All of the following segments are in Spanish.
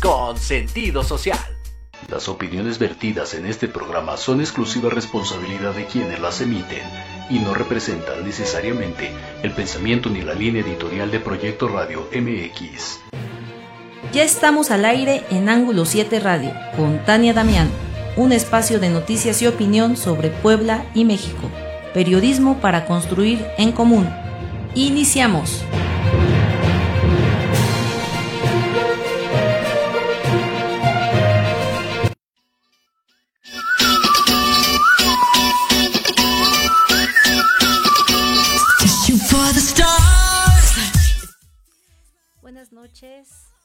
con sentido social. Las opiniones vertidas en este programa son exclusiva responsabilidad de quienes las emiten y no representan necesariamente el pensamiento ni la línea editorial de Proyecto Radio MX. Ya estamos al aire en Ángulo 7 Radio con Tania Damián, un espacio de noticias y opinión sobre Puebla y México. Periodismo para construir en común. Iniciamos.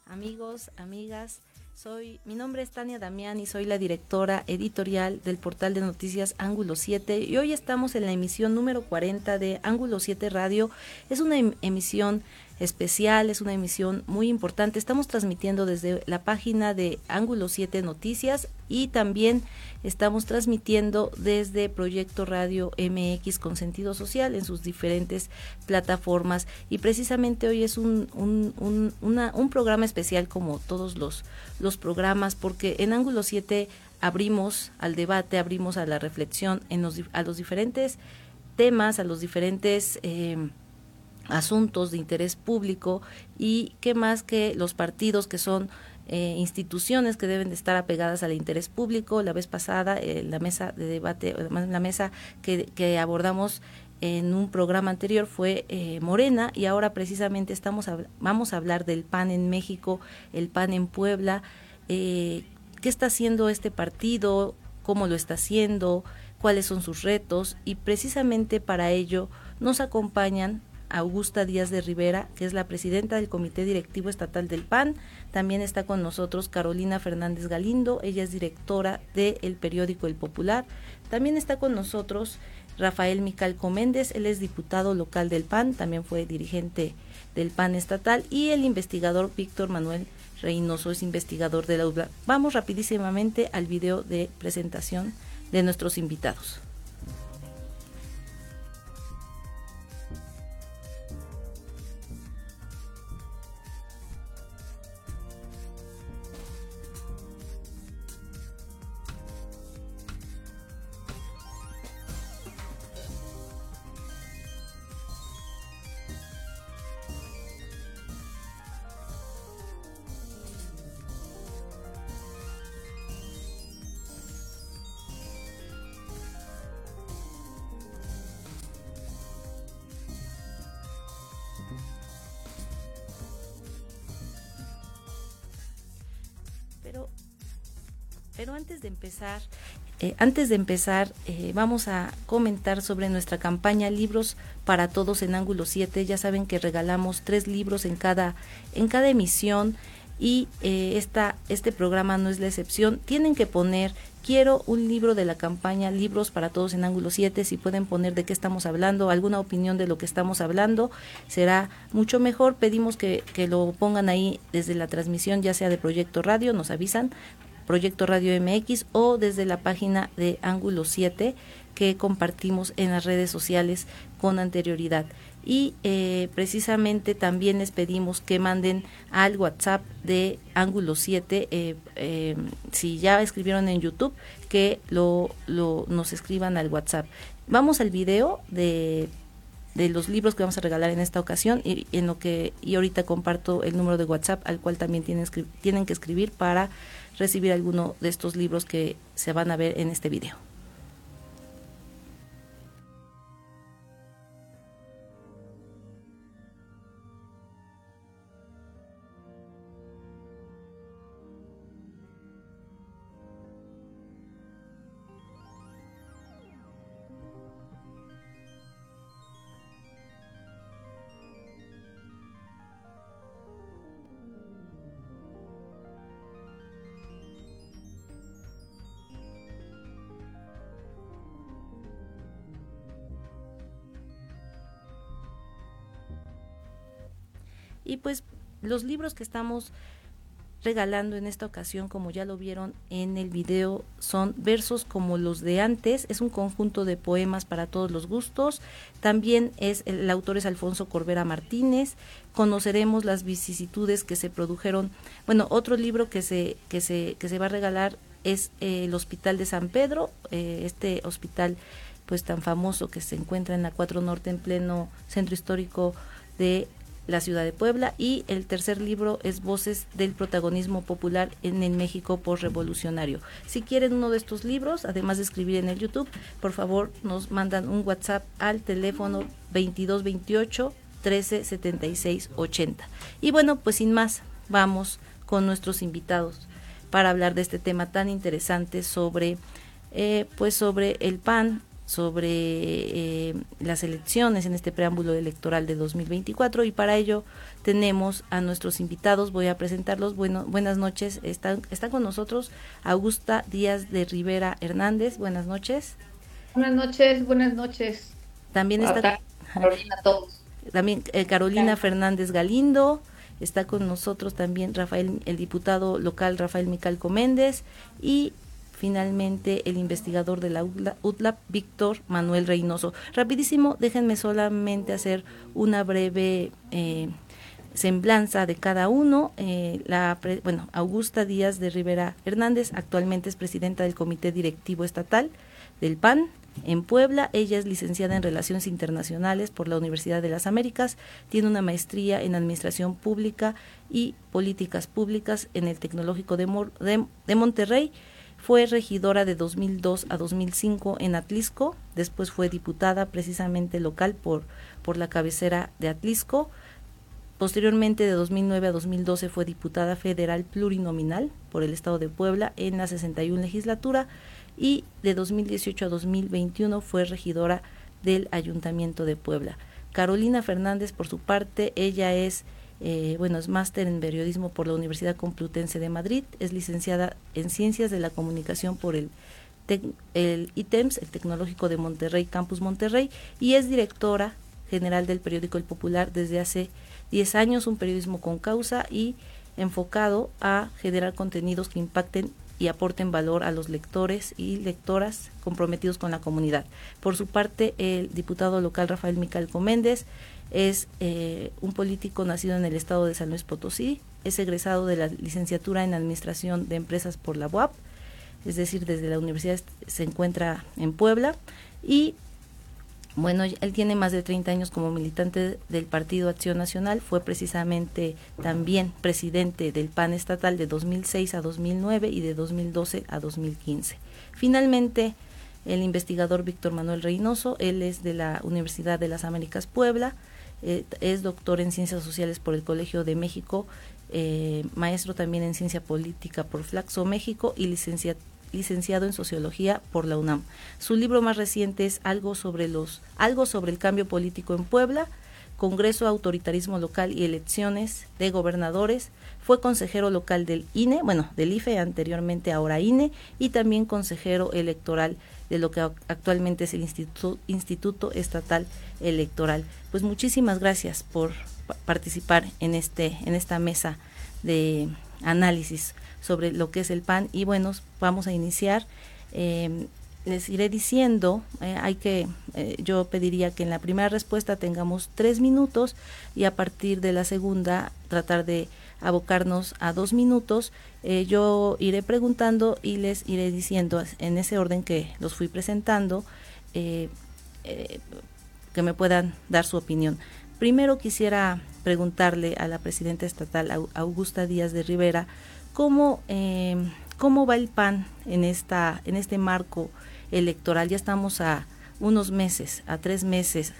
Amigos, amigas. Soy, mi nombre es Tania Damián y soy la directora editorial del portal de noticias Ángulo 7 y hoy estamos en la emisión número 40 de Ángulo 7 Radio. Es una em, emisión especial, es una emisión muy importante. Estamos transmitiendo desde la página de Ángulo 7 Noticias y también estamos transmitiendo desde Proyecto Radio MX con sentido social en sus diferentes plataformas y precisamente hoy es un, un, un programa especial como todos los, los programas porque en Ángulo 7 abrimos al debate, abrimos a la reflexión en los, a los diferentes temas, a los diferentes... Eh, asuntos de interés público y qué más que los partidos que son eh, instituciones que deben de estar apegadas al interés público. La vez pasada, eh, la mesa de debate, la mesa que, que, abordamos en un programa anterior fue eh, Morena y ahora precisamente estamos vamos a hablar del PAN en México, el PAN en Puebla, qué está haciendo este partido, cómo lo está haciendo, cuáles son sus retos y precisamente para ello nos acompañan Augusta Díaz de Rivera, que es la presidenta del Comité Directivo Estatal del PAN. También está con nosotros Carolina Fernández Galindo, ella es directora del periódico El Popular. También está con nosotros Rafael Micalco Méndez, él es diputado local del PAN, también fue dirigente del PAN estatal, y el investigador Víctor Manuel Reynoso es investigador de la UBLA. Vamos rapidísimamente al video de presentación de nuestros invitados. Eh, antes de empezar, eh, vamos a comentar sobre nuestra campaña Libros para Todos en Ángulo 7. Ya saben que regalamos tres libros en cada, en cada emisión y eh, esta, este programa no es la excepción. Tienen que poner, quiero un libro de la campaña Libros para Todos en Ángulo 7. Si pueden poner de qué estamos hablando, alguna opinión de lo que estamos hablando, será mucho mejor. Pedimos que, que lo pongan ahí desde la transmisión, ya sea de Proyecto Radio, nos avisan Proyecto Radio MX o desde la página de Ángulo 7 que compartimos en las redes sociales con anterioridad. Y eh, precisamente también les pedimos que manden al WhatsApp de Ángulo 7, eh, eh, si ya escribieron en YouTube, que lo, lo, nos escriban al WhatsApp. Vamos al video de de los libros que vamos a regalar en esta ocasión y en lo que y ahorita comparto el número de WhatsApp al cual también tienen, tienen que escribir para recibir alguno de estos libros que se van a ver en este video. Los libros que estamos regalando en esta ocasión, como ya lo vieron en el video, son versos como los de antes, es un conjunto de poemas para todos los gustos. También es el autor es Alfonso Corbera Martínez. Conoceremos las vicisitudes que se produjeron. Bueno, otro libro que se que se que se va a regalar es eh, el Hospital de San Pedro, eh, este hospital pues tan famoso que se encuentra en la 4 Norte en pleno centro histórico de la ciudad de Puebla y el tercer libro es Voces del protagonismo popular en el México postrevolucionario. Si quieren uno de estos libros, además de escribir en el YouTube, por favor nos mandan un WhatsApp al teléfono 2228 1376 80. Y bueno, pues sin más, vamos con nuestros invitados para hablar de este tema tan interesante sobre eh, pues sobre el PAN sobre eh, las elecciones en este preámbulo electoral de 2024 y para ello tenemos a nuestros invitados, voy a presentarlos. Bueno, buenas noches, está, está con nosotros Augusta Díaz de Rivera Hernández, buenas noches. Buenas noches, buenas noches. También está Carolina, todos. También eh, Carolina Fernández Galindo, está con nosotros también Rafael, el diputado local Rafael Micalco Méndez y finalmente el investigador de la UTLAP, Víctor Manuel Reynoso. Rapidísimo, déjenme solamente hacer una breve eh, semblanza de cada uno. Eh, la, bueno, Augusta Díaz de Rivera Hernández actualmente es presidenta del Comité Directivo Estatal del PAN en Puebla. Ella es licenciada en Relaciones Internacionales por la Universidad de las Américas. Tiene una maestría en Administración Pública y Políticas Públicas en el Tecnológico de, de Monterrey fue regidora de 2002 a 2005 en Atlisco, después fue diputada precisamente local por, por la cabecera de Atlisco. Posteriormente, de 2009 a 2012, fue diputada federal plurinominal por el Estado de Puebla en la 61 legislatura y de 2018 a 2021 fue regidora del Ayuntamiento de Puebla. Carolina Fernández, por su parte, ella es eh, bueno, es máster en periodismo por la Universidad Complutense de Madrid, es licenciada en Ciencias de la Comunicación por el, el ITEMS, el Tecnológico de Monterrey, Campus Monterrey, y es directora general del periódico El Popular desde hace 10 años, un periodismo con causa y enfocado a generar contenidos que impacten y aporten valor a los lectores y lectoras comprometidos con la comunidad. Por su parte, el diputado local Rafael Mical Méndez es eh, un político nacido en el estado de San Luis Potosí, es egresado de la licenciatura en Administración de Empresas por la UAP, es decir, desde la universidad se encuentra en Puebla y bueno, él tiene más de 30 años como militante del Partido Acción Nacional, fue precisamente también presidente del PAN estatal de 2006 a 2009 y de 2012 a 2015. Finalmente, el investigador Víctor Manuel Reynoso, él es de la Universidad de las Américas Puebla, eh, es doctor en Ciencias Sociales por el Colegio de México, eh, maestro también en Ciencia Política por Flaxo México y licenciado en sociología por la UNAM. Su libro más reciente es Algo sobre los algo sobre el cambio político en Puebla, Congreso Autoritarismo Local y Elecciones de Gobernadores. Fue consejero local del INE, bueno, del IFE anteriormente, ahora INE, y también consejero electoral de lo que actualmente es el Instituto, Estatal Electoral. Pues muchísimas gracias por participar en este en esta mesa de análisis sobre lo que es el PAN y bueno, vamos a iniciar. Eh, les iré diciendo, eh, hay que, eh, yo pediría que en la primera respuesta tengamos tres minutos y a partir de la segunda tratar de abocarnos a dos minutos. yo iré preguntando y les iré diciendo en ese orden que los fui presentando que me puedan dar su opinión. Primero quisiera preguntarle a la presidenta estatal Augusta Díaz de Rivera cómo, eh, cómo va el PAN en, esta, en este marco electoral. Ya estamos a unos meses, a tres meses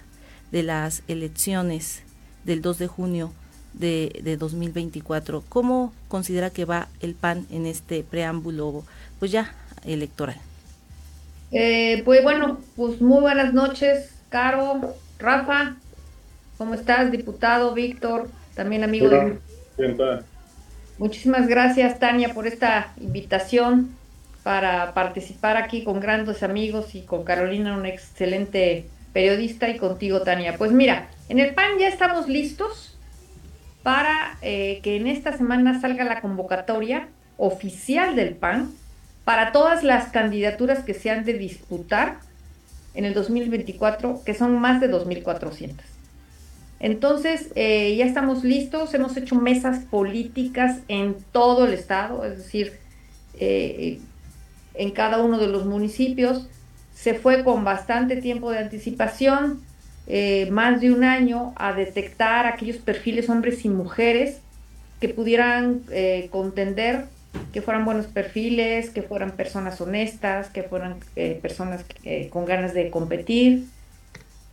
de las elecciones del 2 de junio de, de 2024. ¿Cómo considera que va el PAN en este preámbulo, pues ya electoral? Eh, pues bueno, pues muy buenas noches, Caro, Rafa, ¿cómo estás, diputado Víctor, también amigo de... Muchísimas gracias, Tania, por esta invitación para participar aquí con grandes amigos y con Carolina, una excelente periodista, y contigo, Tania. Pues mira, en el PAN ya estamos listos para eh, que en esta semana salga la convocatoria oficial del PAN para todas las candidaturas que se han de disputar en el 2024, que son más de 2.400. Entonces, eh, ya estamos listos, hemos hecho mesas políticas en todo el estado, es decir, eh, en cada uno de los municipios. Se fue con bastante tiempo de anticipación, eh, más de un año, a detectar aquellos perfiles hombres y mujeres que pudieran contender que fueran buenos perfiles, que fueran personas honestas, que fueran eh, personas eh, con ganas de competir.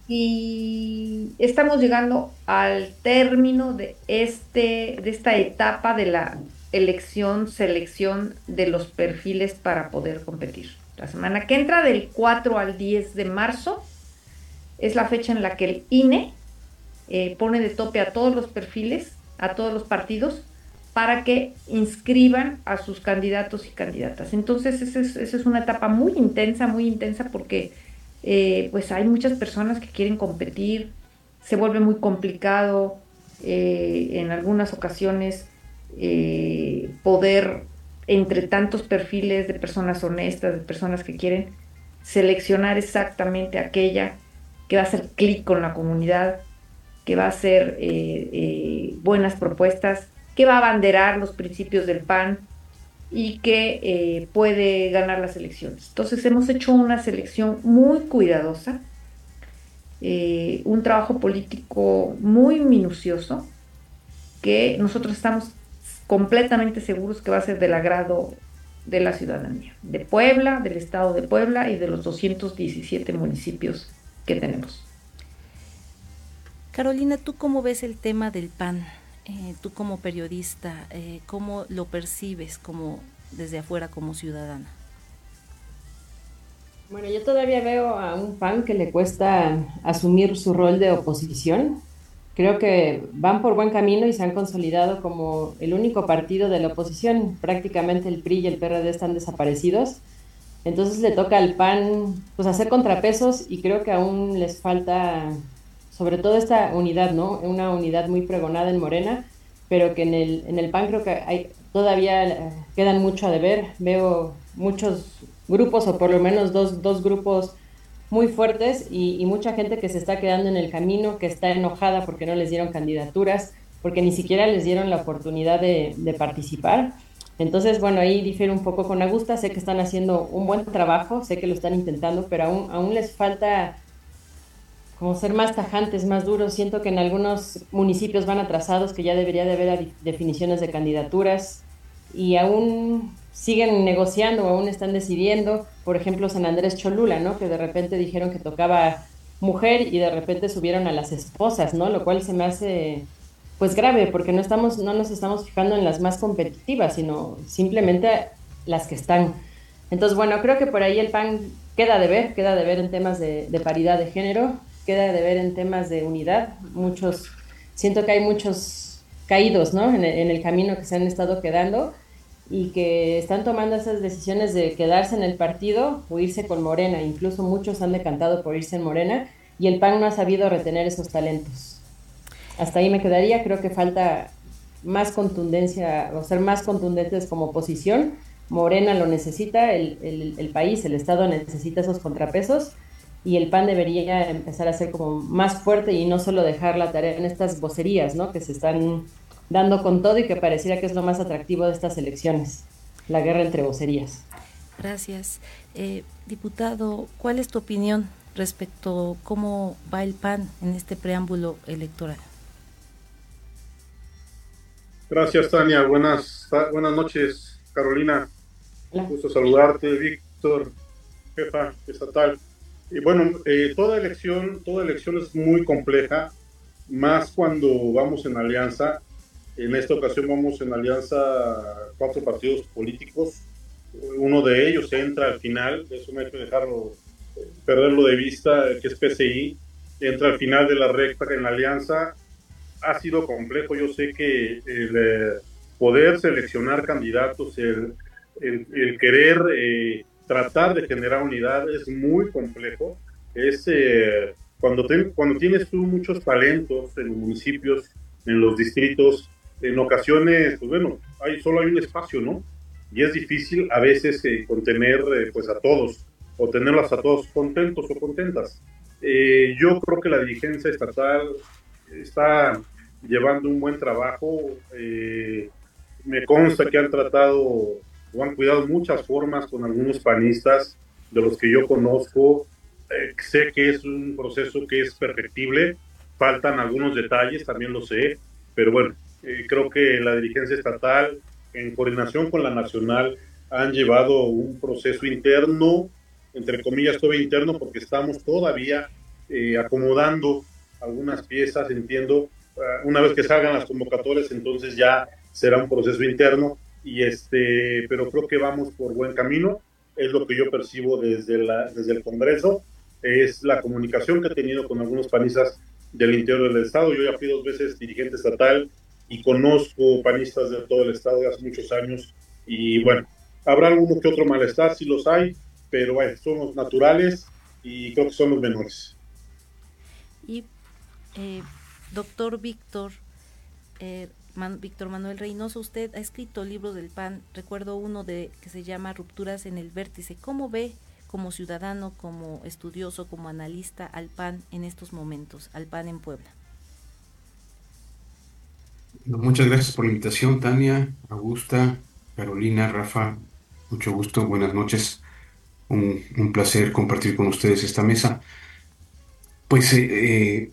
Y estamos llegando al término de, este, de esta etapa de la elección, selección de los perfiles para poder competir. La semana que entra, del 4 al 10 de marzo, es la fecha en la que el INE eh, pone de tope a todos los perfiles, a todos los partidos, para que inscriban a sus candidatos y candidatas. Entonces, esa es, una etapa muy intensa, muy intensa porque eh, pues hay muchas personas que quieren competir, se vuelve muy complicado eh, en algunas ocasiones poder entre tantos perfiles de personas honestas, de personas que quieren seleccionar exactamente aquella que va a hacer clic con la comunidad, que va a hacer buenas propuestas que va a abanderar los principios del PAN y que eh, puede ganar las elecciones. Entonces hemos hecho una selección muy cuidadosa, eh, un trabajo político muy minucioso, que nosotros estamos completamente seguros que va a ser del agrado de la ciudadanía, de Puebla, del estado de Puebla y de los 217 municipios que tenemos. Carolina, ¿tú cómo ves el tema del PAN? Eh, tú como periodista, eh, cómo lo percibes como desde afuera como ciudadana? Bueno, yo todavía veo a un PAN que le cuesta asumir su rol de oposición. Creo que van por buen camino y se han consolidado como el único partido de la oposición. Prácticamente el PRI y el PRD están desaparecidos. Entonces le toca al PAN pues hacer contrapesos y creo que aún les falta sobre todo esta unidad, ¿no? Una unidad muy pregonada en Morena, pero que en el, en el PAN creo que hay, todavía eh, quedan mucho a deber. Veo muchos grupos, o por lo menos dos, dos grupos muy fuertes y, mucha gente que se está quedando en el camino, que está enojada porque no les dieron candidaturas, porque ni siquiera les dieron la oportunidad de, de participar. Entonces, bueno, ahí difiere un poco con Augusta, sé que están haciendo un buen trabajo, sé que lo están intentando, pero aún, aún les falta como ser más tajantes, más duros. Siento que en algunos municipios van atrasados, que ya debería de haber definiciones de candidaturas y aún siguen negociando, aún están decidiendo. Por ejemplo, San Andrés Cholula, ¿no? Que de repente dijeron que tocaba mujer y de repente subieron a las esposas, ¿no? Lo cual se me hace pues grave porque no estamos no nos estamos fijando en las más competitivas, sino simplemente las que están. Entonces, bueno, creo que por ahí el PAN queda de ver, queda de ver en temas de, de paridad de género queda de ver en temas de unidad. Muchos, siento que hay muchos caídos, ¿no? En el, camino que se han estado quedando y que están tomando esas decisiones de quedarse en el partido o irse con Morena. Incluso muchos han decantado por irse en Morena y el PAN no ha sabido retener esos talentos. Hasta ahí me quedaría, creo que falta más contundencia o ser más contundentes como oposición. Morena lo necesita, el, el, país, el Estado necesita esos contrapesos y el PAN debería empezar a ser como más fuerte y no solo dejar la tarea en estas vocerías, ¿no? Que se están dando con todo y que pareciera que es lo más atractivo de estas elecciones, la guerra entre vocerías. Gracias. Eh, diputado, ¿cuál es tu opinión respecto a cómo va el PAN en este preámbulo electoral? Gracias, Tania. Buenas, buenas noches, Carolina. Un gusto saludarte, Víctor, jefa estatal. Y bueno, eh, toda elección, toda elección es muy compleja, más cuando vamos en alianza. En esta ocasión vamos en alianza cuatro partidos políticos. Uno de ellos entra al final, eso no hay que dejarlo, perderlo de vista, que es PCI, entra al final de la recta en la alianza. Ha sido complejo, yo sé que el eh, poder seleccionar candidatos, el, el, querer eh, tratar de generar unidad es muy complejo. Es eh, cuando, cuando tienes tú muchos talentos en municipios en los distritos, en ocasiones, pues bueno, hay, solo hay un espacio, ¿no? Y es difícil a veces eh, contener pues a todos o tenerlas a todos contentos o contentas. yo creo que la dirigencia estatal está llevando un buen trabajo. me consta que han tratado o han cuidado muchas formas con algunos panistas de los que yo conozco. Eh, sé que es un proceso que es perfectible, faltan algunos detalles, también lo sé, pero bueno, eh, creo que la dirigencia estatal, en coordinación con la nacional, han llevado un proceso interno, entre comillas, todo interno, porque estamos todavía eh, acomodando algunas piezas, entiendo. Ah, una vez que salgan las convocatorias, entonces ya será un proceso interno, y este, pero creo que vamos por buen camino es lo que yo percibo desde, la, desde el Congreso, es la comunicación que he tenido con algunos panistas del interior del Estado. Yo ya fui dos veces dirigente estatal y conozco panistas de todo el Estado de hace muchos años y bueno, habrá alguno que otro malestar, si los hay, pero bueno, son los naturales y creo que son los menores. Y eh, doctor Víctor, eh, Víctor Manuel Reynoso, usted ha escrito libros del PAN, recuerdo uno de que se llama Rupturas en el Vértice. ¿Cómo ve como ciudadano, como estudioso, como analista al PAN en estos momentos, al PAN en Puebla? Muchas gracias por la invitación, Tania, Augusta, Carolina, Rafa, mucho gusto, buenas noches. Un, placer compartir con ustedes esta mesa. Pues eh, eh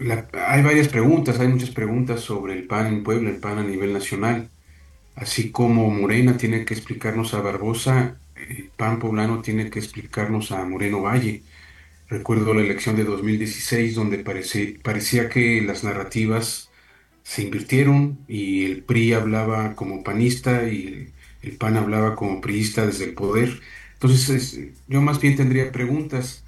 hay varias preguntas, hay muchas preguntas sobre el PAN en Puebla, el PAN a nivel nacional. Así como Morena tiene que explicarnos a Barbosa, el PAN poblano tiene que explicarnos a Moreno Valle. Recuerdo la elección de 2016 donde parecía que las narrativas se invirtieron y el PRI hablaba como panista y el, PAN hablaba como priista desde el poder. Entonces yo más bien tendría preguntas.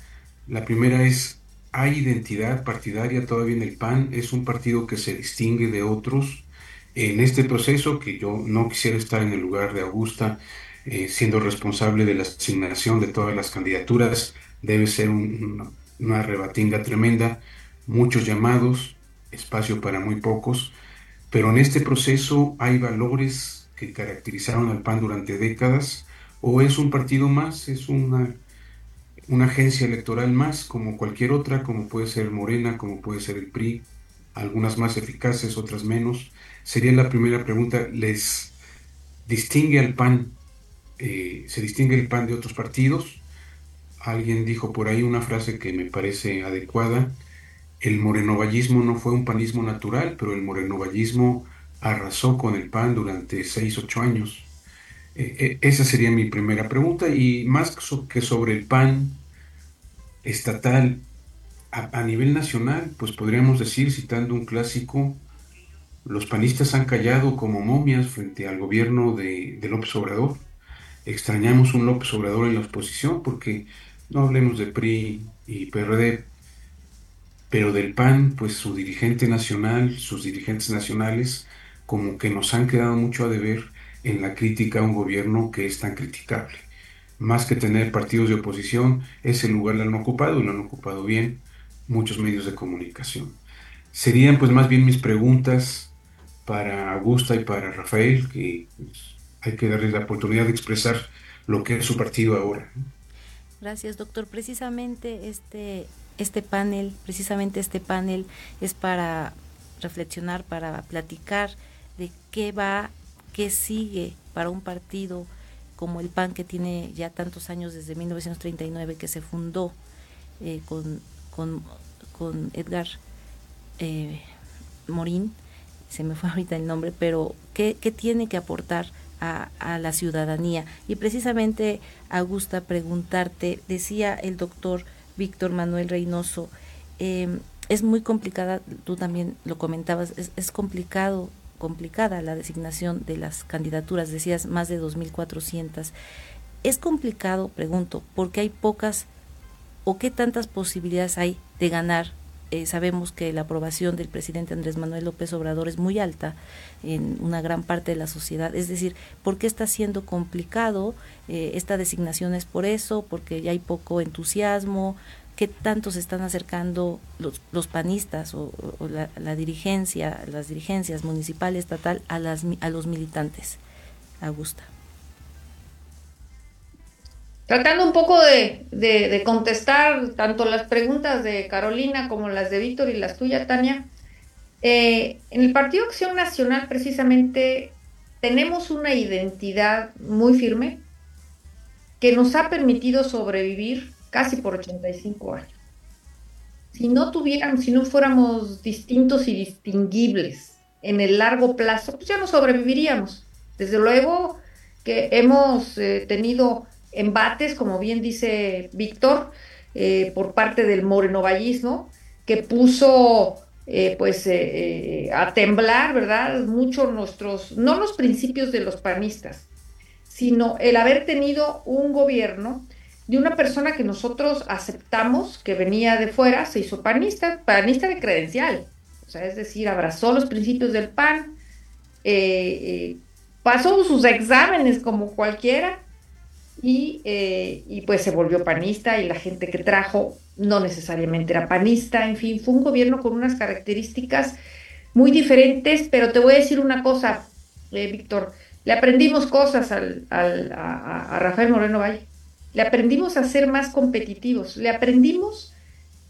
La primera es, hay identidad partidaria todavía en el PAN, es un partido que se distingue de otros. En este proceso, que yo no quisiera estar en el lugar de Augusta, eh, siendo responsable de la asignación de todas las candidaturas, debe ser una rebatinga tremenda, muchos llamados, espacio para muy pocos, pero en este proceso hay valores que caracterizaron al PAN durante décadas, o es un partido más, es una una agencia electoral más, como cualquier otra, como puede ser Morena, como puede ser el PRI, algunas más eficaces, otras menos. Sería la primera pregunta, ¿les distingue al PAN, eh, se distingue el PAN de otros partidos? Alguien dijo por ahí una frase que me parece adecuada, el morenovallismo no fue un panismo natural, pero el morenovallismo arrasó con el PAN durante seis, ocho años. Eh, eh, esa sería mi primera pregunta y más que sobre el PAN estatal a, nivel nacional, pues podríamos decir, citando un clásico, los panistas han callado como momias frente al gobierno de, de López Obrador. Extrañamos un López Obrador en la oposición porque no hablemos de PRI y PRD, pero del PAN, pues su dirigente nacional, sus dirigentes nacionales, como que nos han quedado mucho a deber en la crítica a un gobierno que es tan criticable. Más que tener partidos de oposición, ese lugar lo han ocupado y lo han ocupado bien muchos medios de comunicación. Serían pues más bien mis preguntas para Augusta y para Rafael, que pues, hay que darles la oportunidad de expresar lo que es su partido ahora. Gracias, doctor. Precisamente este, este panel, precisamente este panel es para reflexionar, para platicar de qué va qué sigue para un partido como el PAN que tiene ya tantos años desde 1939 que se fundó eh, con, con, Edgar eh, Morín, se me fue ahorita el nombre, pero ¿qué, tiene que aportar a, a, la ciudadanía? Y precisamente, Augusta, preguntarte, decía el doctor Víctor Manuel Reynoso, eh, es muy complicada, tú también lo comentabas, es, es complicado complicada la designación de las candidaturas, decías más de 2.400. Es complicado, pregunto, porque hay pocas o qué tantas posibilidades hay de ganar. Eh, sabemos que la aprobación del presidente Andrés Manuel López Obrador es muy alta en una gran parte de la sociedad. Es decir, ¿por qué está siendo complicado eh, esta designación? ¿Es por eso? ¿Porque ya hay poco entusiasmo? Qué tanto se están acercando los, panistas o, la, dirigencia, las dirigencias municipal, estatal, a, las, a los militantes. Augusta. Tratando un poco de, contestar tanto las preguntas de Carolina como las de Víctor y las tuyas, Tania. Eh, en el Partido Acción Nacional precisamente tenemos una identidad muy firme que nos ha permitido sobrevivir casi por 85 años. Si no tuviéramos, si no fuéramos distintos y distinguibles en el largo plazo, pues ya no sobreviviríamos. Desde luego que hemos eh, tenido embates, como bien dice Víctor, eh, por parte del morenovallismo, que puso eh, pues a temblar, ¿verdad? Mucho nuestros, no los principios de los panistas, sino el haber tenido un gobierno de una persona que nosotros aceptamos que venía de fuera, se hizo panista, panista de credencial, o sea, es decir, abrazó los principios del PAN, eh, eh, pasó sus exámenes como cualquiera y, eh, y, pues se volvió panista y la gente que trajo no necesariamente era panista, en fin, fue un gobierno con unas características muy diferentes, pero te voy a decir una cosa, Víctor, le aprendimos cosas al, a Rafael Moreno Valle le aprendimos a ser más competitivos, le aprendimos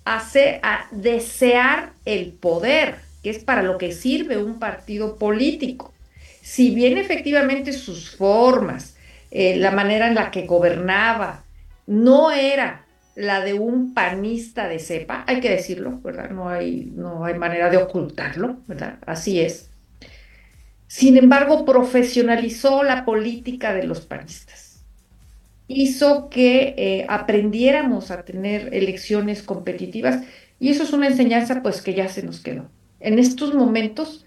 a, desear el poder, que es para lo que sirve un partido político. Si bien efectivamente sus formas, eh, la manera en la que gobernaba, no era la de un panista de cepa, hay que decirlo, ¿verdad? No hay, no hay manera de ocultarlo, ¿verdad? Así es. Sin embargo, profesionalizó la política de los panistas hizo que eh, aprendiéramos a tener elecciones competitivas y eso es una enseñanza pues que ya se nos quedó. En estos momentos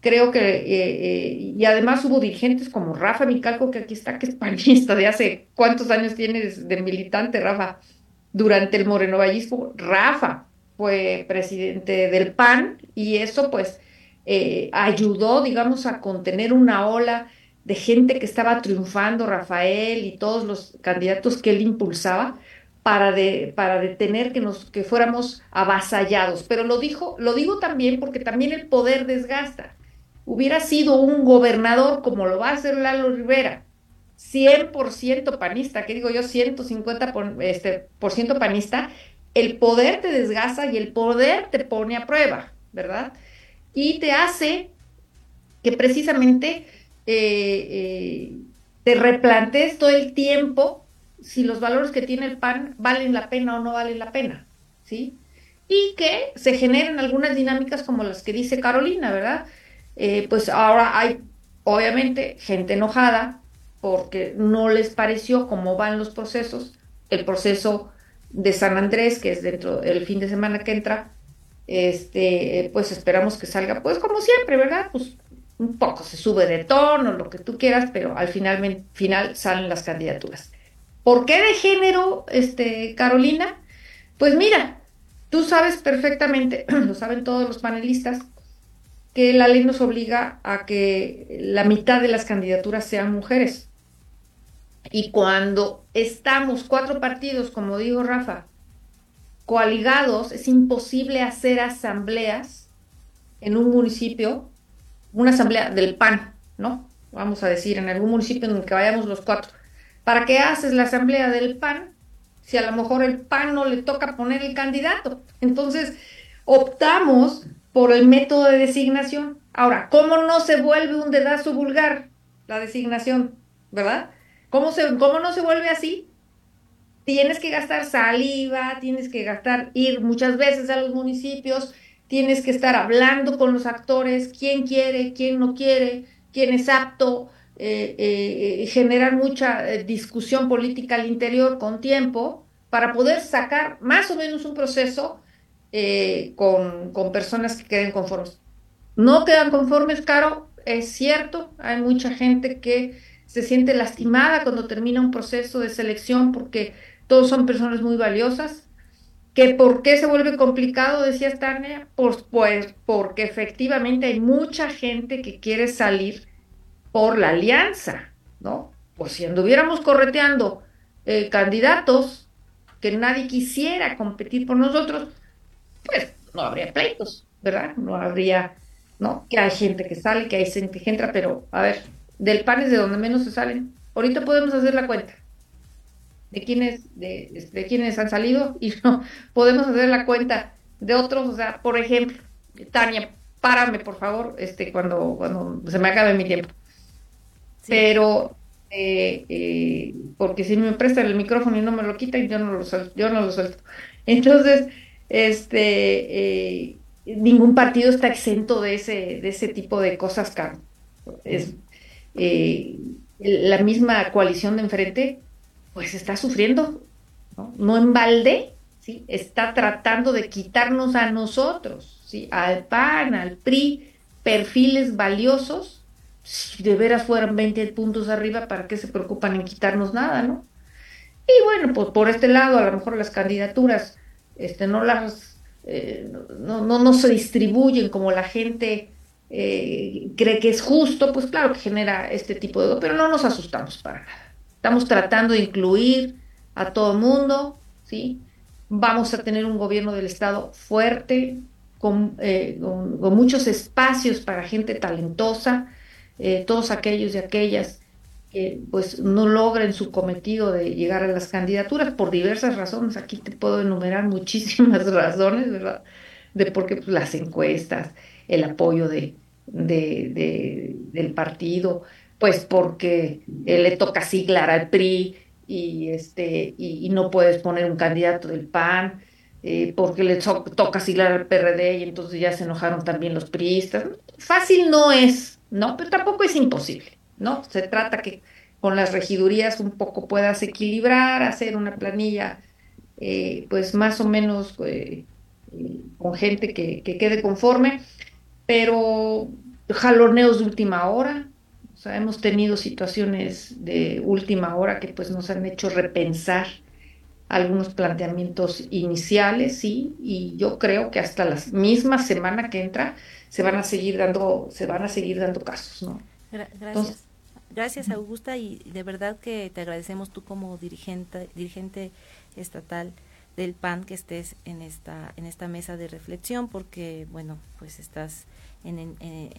creo que, eh, eh, y además hubo dirigentes como Rafa Micalco, que aquí está, que es panista de hace cuántos años tienes de militante, Rafa, durante el morenovallismo, Rafa fue presidente del PAN y eso pues ayudó, digamos, a contener una ola de gente que estaba triunfando, Rafael y todos los candidatos que él impulsaba, para, para detener que, nos, que fuéramos avasallados. Pero lo, dijo, lo digo también porque también el poder desgasta. Hubiera sido un gobernador como lo va a hacer Lalo Rivera, 100% panista, que digo yo 150% por, este, por ciento panista, el poder te desgasta y el poder te pone a prueba, ¿verdad? Y te hace que precisamente eh, eh, te replantees todo el tiempo si los valores que tiene el PAN valen la pena o no valen la pena, ¿sí? Y que se generen algunas dinámicas como las que dice Carolina, ¿verdad? Eh, pues ahora hay, obviamente, gente enojada porque no les pareció cómo van los procesos, el proceso de San Andrés, que es dentro del fin de semana que entra, este, pues esperamos que salga, pues como siempre, ¿verdad? Pues un poco se sube de tono, lo que tú quieras, pero al final, final salen las candidaturas. ¿Por qué de género, este, Carolina? Pues mira, tú sabes perfectamente, lo saben todos los panelistas, que la ley nos obliga a que la mitad de las candidaturas sean mujeres. Y cuando estamos cuatro partidos, como dijo Rafa, coaligados, es imposible hacer asambleas en un municipio una asamblea del PAN, ¿no? Vamos a decir, en algún municipio en el que vayamos los cuatro. ¿Para qué haces la asamblea del PAN si a lo mejor el PAN no le toca poner el candidato? Entonces, optamos por el método de designación. Ahora, ¿cómo no se vuelve un dedazo vulgar la designación, verdad? ¿Cómo, se, ¿Cómo no se vuelve así? Tienes que gastar saliva, tienes que gastar, ir muchas veces a los municipios, tienes que estar hablando con los actores, quién quiere, quién no quiere, quién es apto, eh, eh, generar mucha eh, discusión política al interior con tiempo para poder sacar más o menos un proceso con, con, personas que queden conformes. No quedan conformes, Caro, es cierto, hay mucha gente que se siente lastimada cuando termina un proceso de selección porque todos son personas muy valiosas, ¿Que por qué se vuelve complicado? Decía Tania. Pues, pues porque efectivamente hay mucha gente que quiere salir por la alianza, ¿no? Pues si anduviéramos correteando eh, candidatos, que nadie quisiera competir por nosotros, pues no habría pleitos, ¿verdad? No habría, ¿no? Que hay gente que sale, que hay gente que entra, pero a ver, del PAN es de donde menos se salen. Ahorita podemos hacer la cuenta de quiénes, de, de quiénes han salido y no podemos hacer la cuenta de otros, o sea, por ejemplo, Tania, párame por favor, este, cuando, cuando se me acabe mi tiempo. Pero eh, eh, porque si me prestan el micrófono y no me lo quitan, yo no lo suelto, yo no lo suelto. Entonces, este, eh, ningún partido está exento de ese, de ese tipo de cosas, Carlos. Es, la misma coalición de enfrente, pues está sufriendo, ¿no? no en balde, ¿sí? está tratando de quitarnos a nosotros, ¿sí? al PAN, al PRI, perfiles valiosos si de veras fueran 20 puntos arriba, ¿para qué se preocupan en quitarnos nada, no? Y bueno, pues por este lado, a lo mejor las candidaturas este, no las eh, no, no, no, se distribuyen como la gente eh, cree que es justo, pues claro que genera este tipo de... Pero no nos asustamos para nada. Estamos tratando de incluir a todo mundo, ¿sí? Vamos a tener un gobierno del Estado fuerte, con, eh, muchos espacios para gente talentosa, eh, todos aquellos y aquellas que pues no logren su cometido de llegar a las candidaturas por diversas razones. Aquí te puedo enumerar muchísimas razones, ¿verdad? De por qué pues, las encuestas, el apoyo de, del partido, pues porque le toca siglar al PRI y, este, y, no puedes poner un candidato del PAN, eh, porque le toca siglar al PRD y entonces ya se enojaron también los priistas. Fácil no es, ¿no? Pero tampoco es imposible, ¿no? Se trata que con las regidurías un poco puedas equilibrar, hacer una planilla, eh, pues más o menos eh, con gente que, quede conforme, pero jaloneos de última hora, sea, hemos tenido situaciones de última hora que pues nos han hecho repensar algunos planteamientos iniciales, sí, y yo creo que hasta la misma semana que entra se van a seguir dando, se van a seguir dando casos, ¿no? Gracias. Gracias Augusta y de verdad que te agradecemos tú como dirigente, dirigente estatal del PAN que estés en esta en esta mesa de reflexión porque bueno pues estás en, eh,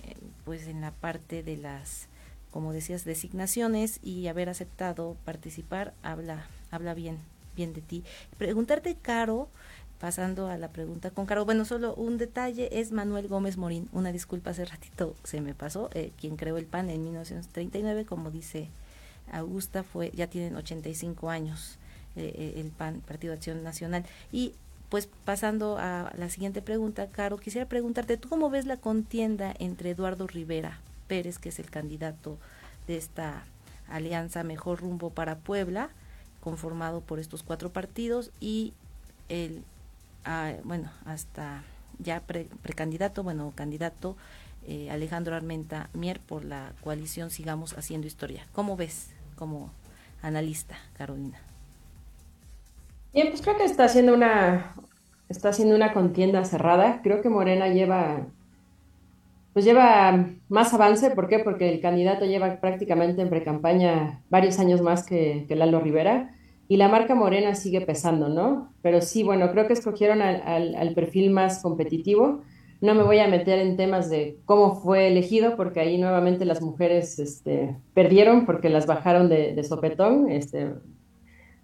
pues en la parte de las como decías designaciones y haber aceptado participar habla habla bien bien de ti preguntarte Caro pasando a la pregunta con Caro. Bueno, solo un detalle, es Manuel Gómez Morín. Una disculpa, hace ratito se me pasó. Eh, quien creó el PAN en 1939, como dice Augusta, fue ya tienen 85 años eh, eh, el PAN, Partido de Acción Nacional. Y pues pasando a la siguiente pregunta, Caro, quisiera preguntarte, ¿tú cómo ves la contienda entre Eduardo Rivera Pérez, que es el candidato de esta alianza Mejor Rumbo para Puebla, conformado por estos cuatro partidos, y el bueno, hasta ya precandidato, bueno, candidato eh, Alejandro Armenta Mier por la coalición Sigamos Haciendo Historia. ¿Cómo ves como analista, Carolina? Bien, pues creo que está haciendo una está haciendo una contienda cerrada. Creo que Morena lleva pues lleva más avance, ¿por qué? Porque el candidato lleva prácticamente en precampaña varios años más que, que Lalo Rivera y la marca morena sigue pesando, ¿no? Pero sí, bueno, creo que escogieron al, perfil más competitivo. No me voy a meter en temas de cómo fue elegido, porque ahí nuevamente las mujeres este, perdieron porque las bajaron de, sopetón. Este,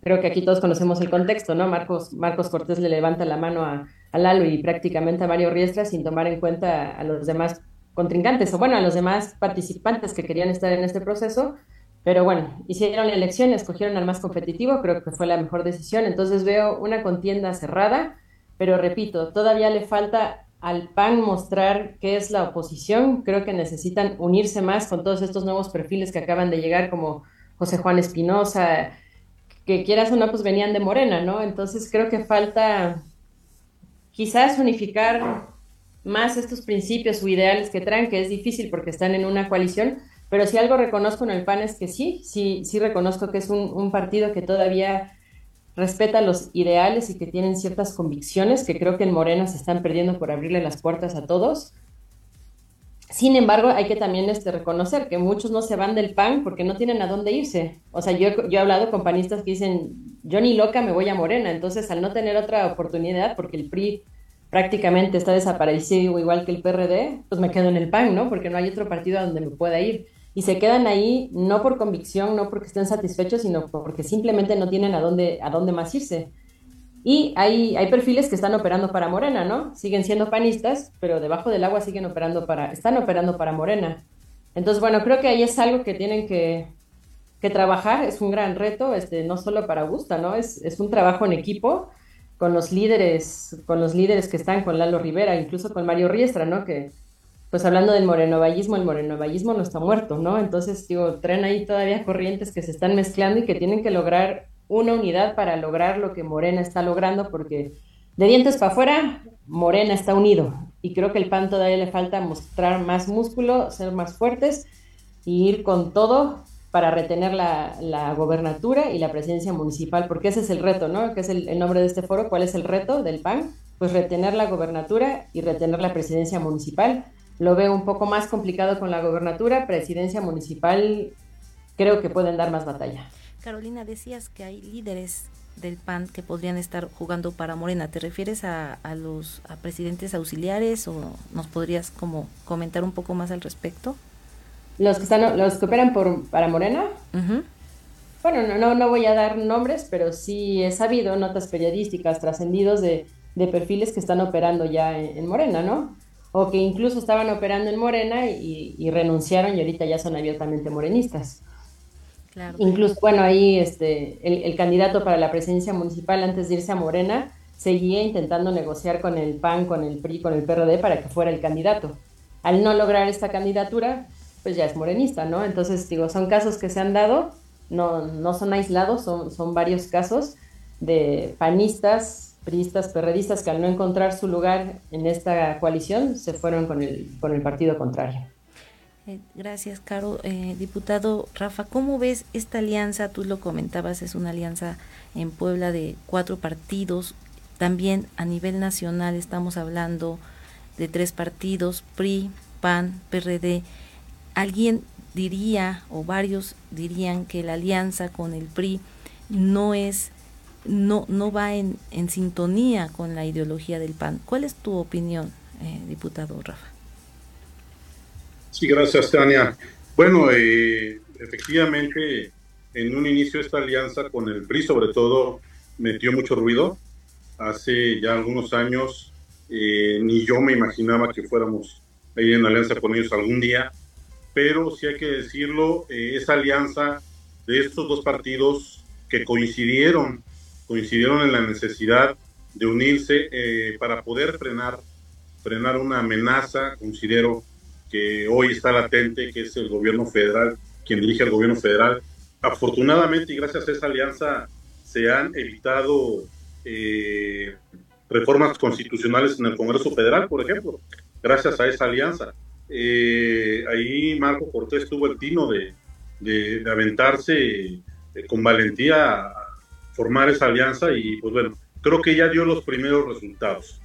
creo que aquí todos conocemos el contexto, ¿no? Marcos, Marcos Cortés le levanta la mano a, a Lalo y prácticamente a Mario Riestra sin tomar en cuenta a los demás contrincantes, o bueno, a los demás participantes que querían estar en este proceso pero bueno, hicieron la elección, escogieron al más competitivo, creo que fue la mejor decisión. Entonces veo una contienda cerrada, pero repito, todavía le falta al PAN mostrar qué es la oposición. Creo que necesitan unirse más con todos estos nuevos perfiles que acaban de llegar, como José Juan Espinosa, que quieras o no, pues venían de Morena, ¿no? Entonces creo que falta quizás unificar más estos principios o ideales que traen, que es difícil porque están en una coalición, pero si algo reconozco en el PAN es que sí, sí, sí reconozco que es un, partido que todavía respeta los ideales y que tienen ciertas convicciones que creo que en Morena se están perdiendo por abrirle las puertas a todos. Sin embargo, hay que también este, reconocer que muchos no se van del PAN porque no tienen a dónde irse. O sea, yo, yo he hablado con panistas que dicen, yo ni loca me voy a Morena. Entonces, al no tener otra oportunidad, porque el PRI prácticamente está desaparecido igual que el PRD, pues me quedo en el PAN, ¿no? Porque no hay otro partido a donde me pueda ir. Y se quedan ahí no por convicción, no porque estén satisfechos, sino porque simplemente no tienen a dónde, a dónde más irse. Y hay, hay perfiles que están operando para Morena, ¿no? Siguen siendo panistas, pero debajo del agua siguen operando para, están operando para Morena. Entonces, bueno, creo que ahí es algo que tienen que, que trabajar, es un gran reto, este, no solo para Augusta, ¿no? Es, es un trabajo en equipo con los líderes, con los líderes que están, con Lalo Rivera, incluso con Mario Riestra, ¿no? Que, pues hablando del morenovallismo, el morenovallismo no está muerto, ¿no? Entonces, digo, traen ahí todavía corrientes que se están mezclando y que tienen que lograr una unidad para lograr lo que Morena está logrando, porque de dientes para afuera, Morena está unido. Y creo que el PAN todavía le falta mostrar más músculo, ser más fuertes y ir con todo para retener la, la gobernatura y la presidencia municipal, porque ese es el reto, ¿no? Que es el, nombre de este foro. ¿Cuál es el reto del PAN? Pues retener la gobernatura y retener la presidencia municipal. Lo veo un poco más complicado con la gobernatura, presidencia municipal creo que pueden dar más batalla. Carolina, decías que hay líderes del PAN que podrían estar jugando para Morena. ¿Te refieres a, a los a presidentes auxiliares o nos podrías como comentar un poco más al respecto? Los que están, los que operan por para Morena. Bueno, no, no, no voy a dar nombres, pero sí he sabido notas periodísticas trascendidos de, de perfiles que están operando ya en, en Morena, ¿no? O que incluso estaban operando en Morena y, y renunciaron y ahorita ya son abiertamente morenistas. Claro. Incluso, bueno, ahí este, el, el candidato para la presidencia municipal antes de irse a Morena seguía intentando negociar con el PAN, con el PRI, con el PRD para que fuera el candidato. Al no lograr esta candidatura, pues ya es morenista, ¿no? Entonces, digo, son casos que se han dado, no, no son aislados, son, son varios casos de panistas, priistas, perredistas que al no encontrar su lugar en esta coalición se fueron con el, con el partido contrario. Eh, gracias, Caro. Eh, diputado Rafa, ¿cómo ves esta alianza? Tú lo comentabas, es una alianza en Puebla de cuatro partidos. También a nivel nacional estamos hablando de tres partidos, PRI, PAN, PRD. ¿Alguien diría, o varios dirían, que la alianza con el PRI no es, no, no va en, sintonía con la ideología del PAN? ¿Cuál es tu opinión, eh, diputado Rafa? Sí, gracias, Tania. Bueno, eh, efectivamente, en un inicio esta alianza con el PRI, sobre todo, metió mucho ruido. Hace ya algunos años, eh, ni yo me imaginaba que fuéramos a en alianza con ellos algún día, pero sí hay que decirlo, eh, esa alianza de estos dos partidos que coincidieron, coincidieron en la necesidad de unirse eh, para poder frenar, frenar una amenaza, considero, que hoy está latente, que es el gobierno federal, quien dirige al gobierno federal. Afortunadamente y gracias a esa alianza se han evitado eh, reformas constitucionales en el Congreso Federal, por ejemplo, gracias a esa alianza. Eh, ahí Marco Cortés tuvo el tino de, aventarse eh, con valentía a formar esa alianza y pues bueno, creo que ya dio los primeros resultados.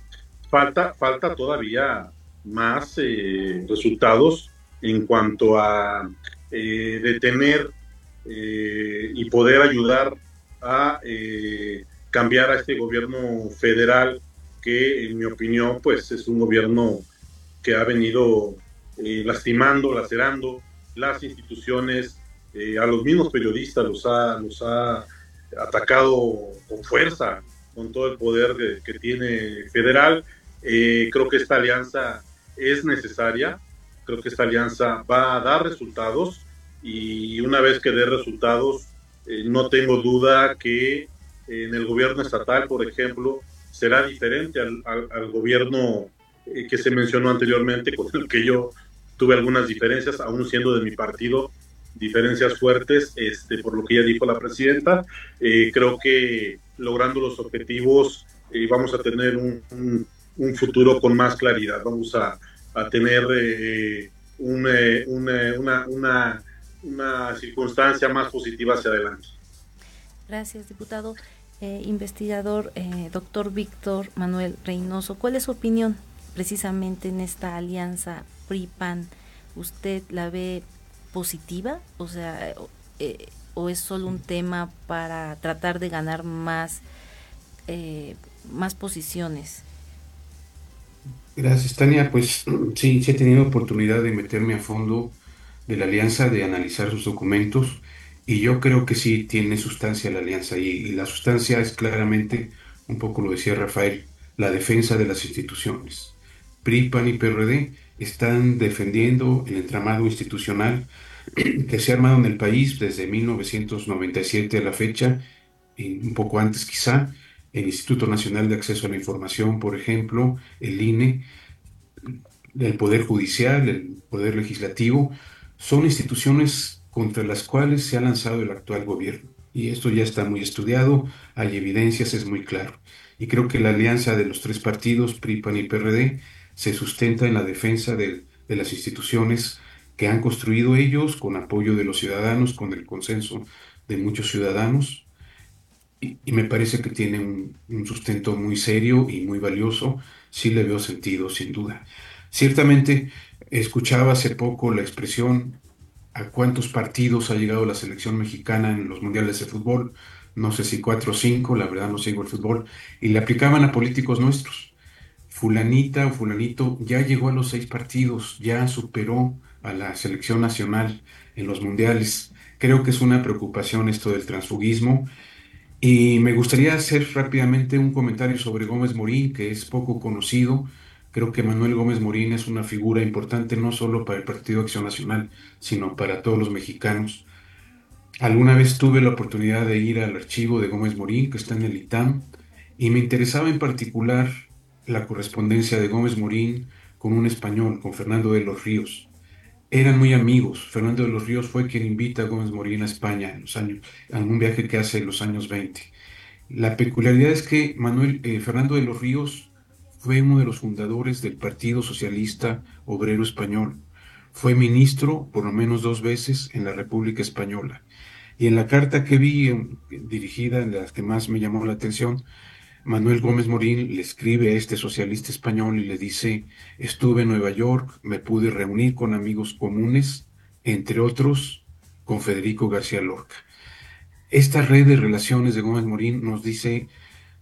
Falta, falta todavía más eh, resultados en cuanto a detener y poder ayudar a cambiar a este gobierno federal que en mi opinión pues es un gobierno que ha venido eh, lastimando, lacerando las instituciones, eh, a los mismos periodistas los ha, los ha atacado con fuerza, con todo el poder que, tiene federal. Eh, creo que esta alianza es necesaria, creo que esta alianza va a dar resultados y una vez que dé resultados, no tengo duda que en el gobierno estatal, por ejemplo, será diferente al, al, gobierno que se mencionó anteriormente, con el que yo tuve algunas diferencias, aún siendo de mi partido, diferencias fuertes, este, por lo que ya dijo la presidenta. Eh, creo que logrando los objetivos eh, vamos a tener un, un, futuro con más claridad, vamos a, a tener eh, un, una, una, una, una, circunstancia más positiva hacia adelante. Gracias, diputado. Eh, investigador, eh, doctor Víctor Manuel Reynoso, ¿cuál es su opinión precisamente en esta alianza PRI-PAN, ¿usted la ve positiva? O sea, eh, ¿o es solo un tema para tratar de ganar más, eh, más posiciones? Gracias, Tania. Pues sí, sí he tenido oportunidad de meterme a fondo de la alianza, de analizar sus documentos, y yo creo que sí tiene sustancia la alianza, y, la sustancia es claramente, un poco lo decía Rafael, la defensa de las instituciones. PRI, PAN y PRD están defendiendo el entramado institucional que se ha armado en el país desde 1997 a la fecha, y un poco antes quizá, el Instituto Nacional de Acceso a la Información, por ejemplo, el INE, el Poder Judicial, el Poder Legislativo, son instituciones contra las cuales se ha lanzado el actual gobierno. Y esto ya está muy estudiado, hay evidencias, es muy claro. Y creo que la alianza de los tres partidos, PRI, PAN y PRD, se sustenta en la defensa de, las instituciones que han construido ellos con apoyo de los ciudadanos, con el consenso de muchos ciudadanos, y, me parece que tiene un, sustento muy serio y muy valioso. Sí le veo sentido, sin duda. Ciertamente, escuchaba hace poco la expresión a cuántos partidos ha llegado la selección mexicana en los mundiales de fútbol, no sé si cuatro o cinco, la verdad no sigo el fútbol, y le aplicaban a políticos nuestros. Fulanita o fulanito ya llegó a los seis partidos, ya superó a la selección nacional en los mundiales. Creo que es una preocupación esto del transfugismo y me gustaría hacer rápidamente un comentario sobre Gómez Morín, que es poco conocido. Creo que Manuel Gómez Morín es una figura importante no solo para el Partido Acción Nacional, sino para todos los mexicanos. Alguna vez tuve la oportunidad de ir al archivo de Gómez Morín, que está en el ITAM, y me interesaba en particular la correspondencia de Gómez Morín con un español, con Fernando de los Ríos eran muy amigos. Fernando de los Ríos fue quien invita a Gómez Morín a España en los años, en un viaje que hace en los años 20. La peculiaridad es que Manuel eh, Fernando de los Ríos fue uno de los fundadores del Partido Socialista Obrero Español. Fue ministro por lo menos dos veces en la República Española. Y en la carta que vi dirigida, en las que más me llamó la atención, Manuel Gómez Morín le escribe a este socialista español y le dice, estuve en Nueva York, me pude reunir con amigos comunes, entre otros con Federico García Lorca. Esta red de relaciones de Gómez Morín nos dice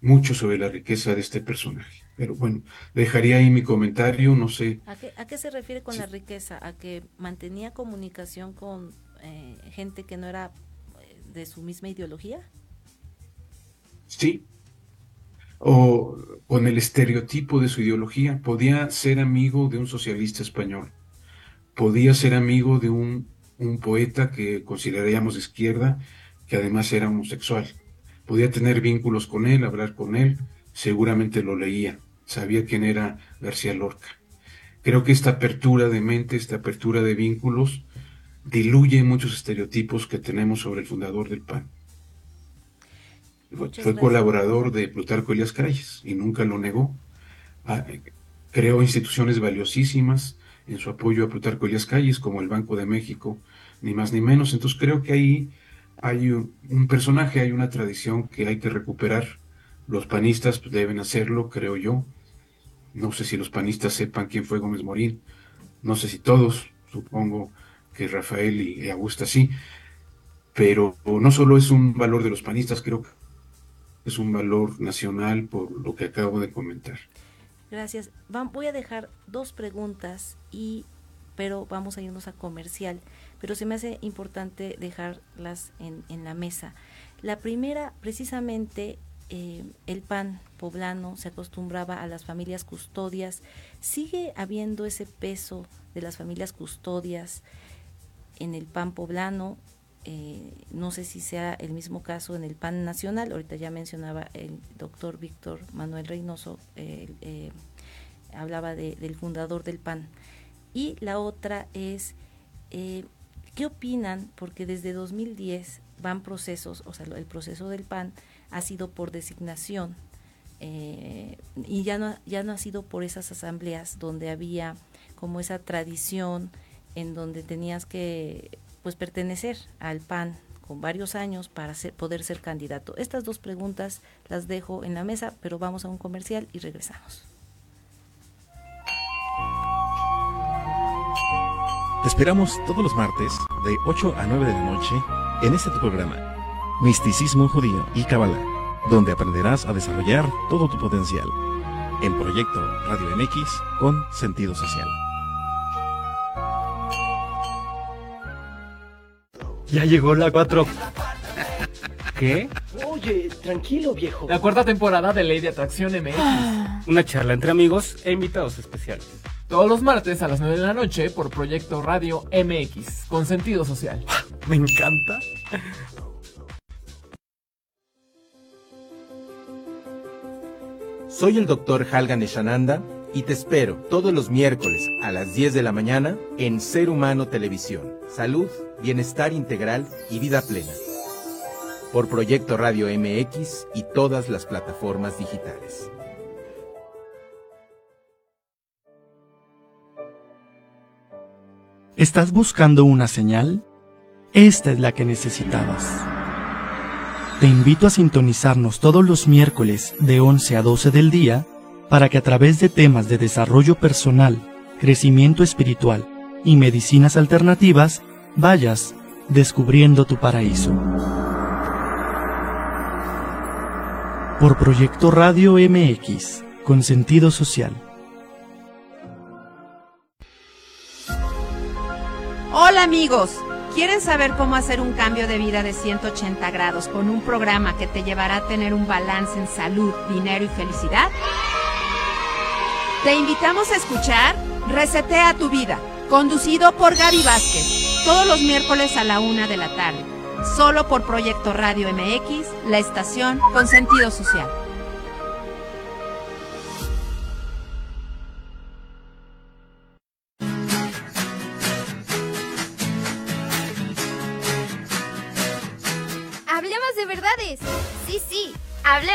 mucho sobre la riqueza de este personaje. Pero bueno, dejaría ahí mi comentario, no sé. ¿A qué, se refiere con la riqueza? ¿A que mantenía comunicación con eh, gente que no era eh, de su misma ideología? Sí, o con el estereotipo de su ideología. Podía ser amigo de un socialista español, podía ser amigo de un, poeta que consideraríamos de izquierda, que además era homosexual. Podía tener vínculos con él, hablar con él, seguramente lo leía, sabía quién era García Lorca. Creo que esta apertura de mente, esta apertura de vínculos, diluye muchos estereotipos que tenemos sobre el fundador del PAN fue colaborador de Plutarco Elias Calles y nunca lo negó. Ah, creó instituciones valiosísimas en su apoyo a Plutarco Elias Calles, como el Banco de México, ni más ni menos. Entonces creo que ahí hay un, personaje, hay una tradición que hay que recuperar. Los panistas pues, deben hacerlo, creo yo. No sé si los panistas sepan quién fue Gómez Morín. No sé si todos, supongo que Rafael y Augusta sí. Pero no solo es un valor de los panistas, creo que es un valor nacional por lo que acabo de comentar. Gracias. voy a dejar dos preguntas y pero vamos a irnos a comercial. Pero se me hace importante dejarlas en, en la mesa. La primera, precisamente, eh, el PAN poblano se acostumbraba a las familias custodias. ¿Sigue habiendo ese peso de las familias custodias en el PAN poblano? Eh, no sé si sea el mismo caso en el PAN nacional, ahorita ya mencionaba el doctor Víctor Manuel Reynoso, eh, hablaba del fundador del PAN. Y la otra es, eh, ¿qué opinan? Porque desde 2010 van procesos, o sea, el proceso del PAN ha sido por designación y ya no, ya no ha sido por esas asambleas donde había como esa tradición en donde tenías que pues pertenecer al PAN con varios años para poder ser candidato. Estas dos preguntas las dejo en la mesa, pero vamos a un comercial y regresamos. Te esperamos todos los martes de 8 a 9 de la noche en este programa, Misticismo Judío y Kabbalah, donde aprenderás a desarrollar todo tu potencial. En Proyecto Radio MX con sentido social. Ya llegó la 4. ¿Qué? Oye, tranquilo, viejo. La cuarta temporada de Ley de Atracción MX. Una charla entre amigos e invitados especiales. Todos los martes a las 9 de la noche por Proyecto Radio MX, con sentido social. Me encanta. Soy el doctor Halgan Eshananda y te espero todos los miércoles a las 10 de la mañana en Ser Humano Televisión. Salud, bienestar integral y vida plena. Por Proyecto Radio MX y todas las plataformas digitales. ¿Estás buscando una señal? Esta es la que necesitabas. Te invito a sintonizarnos todos los miércoles de 11 a 12 del día para que a través de temas de desarrollo personal, crecimiento espiritual y medicinas alternativas vayas descubriendo tu paraíso. Por Proyecto Radio MX, con sentido social. Hola amigos, ¿quieren saber cómo hacer un cambio de vida de 180 grados con un programa que te llevará a tener un balance en salud, dinero y felicidad? Te invitamos a escuchar Resetea tu vida, conducido por Gaby Vázquez, todos los miércoles a la una de la tarde, solo por Proyecto Radio MX, la estación con sentido social.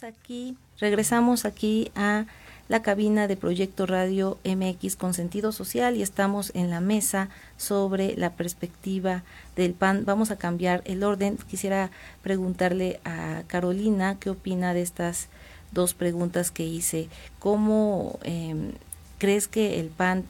Aquí, regresamos aquí a la cabina de Proyecto Radio MX con sentido social y estamos en la mesa sobre la perspectiva del PAN. Vamos a cambiar el orden. Quisiera preguntarle a Carolina qué opina de estas dos preguntas que hice. ¿Cómo eh, crees que el PAN,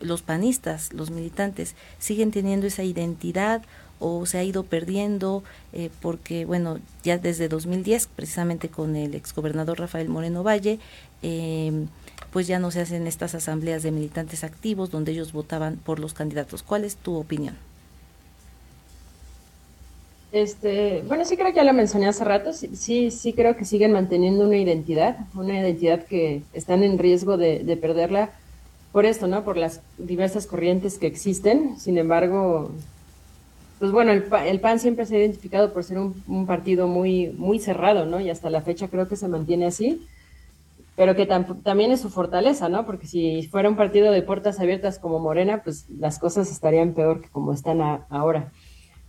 los panistas, los militantes, siguen teniendo esa identidad o se ha ido perdiendo eh, porque bueno ya desde 2010 precisamente con el exgobernador Rafael Moreno Valle eh, pues ya no se hacen estas asambleas de militantes activos donde ellos votaban por los candidatos. ¿Cuál es tu opinión? Este, bueno, sí creo que ya lo mencioné hace rato, sí, sí, creo que siguen manteniendo una identidad, una identidad que están en riesgo de perderla por esto, ¿no? Por las diversas corrientes que existen. Sin embargo, pues bueno, el, el, PAN siempre se ha identificado por ser un, partido muy, muy cerrado, ¿no? Y hasta la fecha creo que se mantiene así, pero que también es su fortaleza, ¿no? Porque si fuera un partido de puertas abiertas como Morena, pues las cosas estarían peor que como están ahora.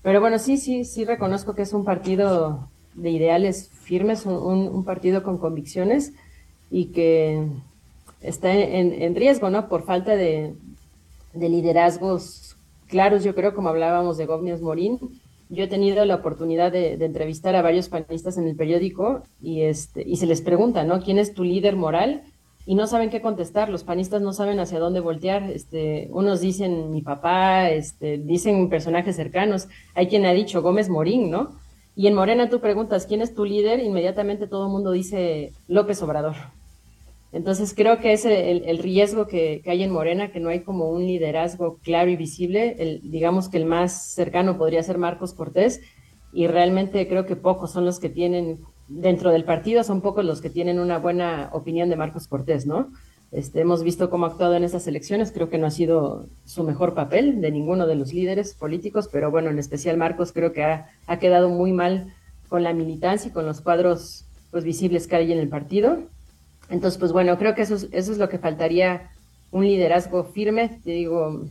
Pero bueno, sí, sí, sí reconozco que es un partido de ideales firmes, un, partido con convicciones y que está en, en riesgo, ¿no? Por falta de, de liderazgos claros, yo creo, como hablábamos de Gómez Morín. Yo he tenido la oportunidad de, entrevistar a varios panistas en el periódico y, este, y se les pregunta, ¿no? ¿Quién es tu líder moral? Y no saben qué contestar, los panistas no saben hacia dónde voltear. Este, unos dicen mi papá, este, dicen personajes cercanos. Hay quien ha dicho Gómez Morín, ¿no? Y en Morena tú preguntas, ¿quién es tu líder? Inmediatamente todo el mundo dice López Obrador. Entonces creo que es el, riesgo que, hay en Morena, que no hay como un liderazgo claro y visible. El, digamos que el más cercano podría ser Marcos Cortés y realmente creo que pocos son los que tienen, dentro del partido son pocos los que tienen una buena opinión de Marcos Cortés, ¿no? Este, hemos visto cómo ha actuado en esas elecciones, creo que no ha sido su mejor papel de ninguno de los líderes políticos, pero bueno, en especial Marcos creo que ha, ha quedado muy mal con la militancia y con los cuadros pues visibles que hay en el partido. Entonces, pues bueno, creo que eso es, eso es lo que faltaría, un liderazgo firme. Te digo,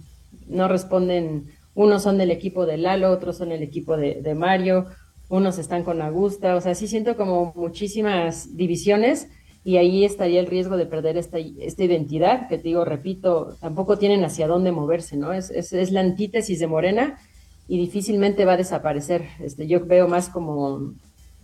no responden, unos son del equipo de Lalo, otros son el equipo de, de Mario, unos están con Augusta, o sea, sí siento como muchísimas divisiones y ahí estaría el riesgo de perder esta, esta identidad, que te digo, repito, tampoco tienen hacia dónde moverse, ¿no? Es, es, es la antítesis de Morena y difícilmente va a desaparecer. Este, yo veo más como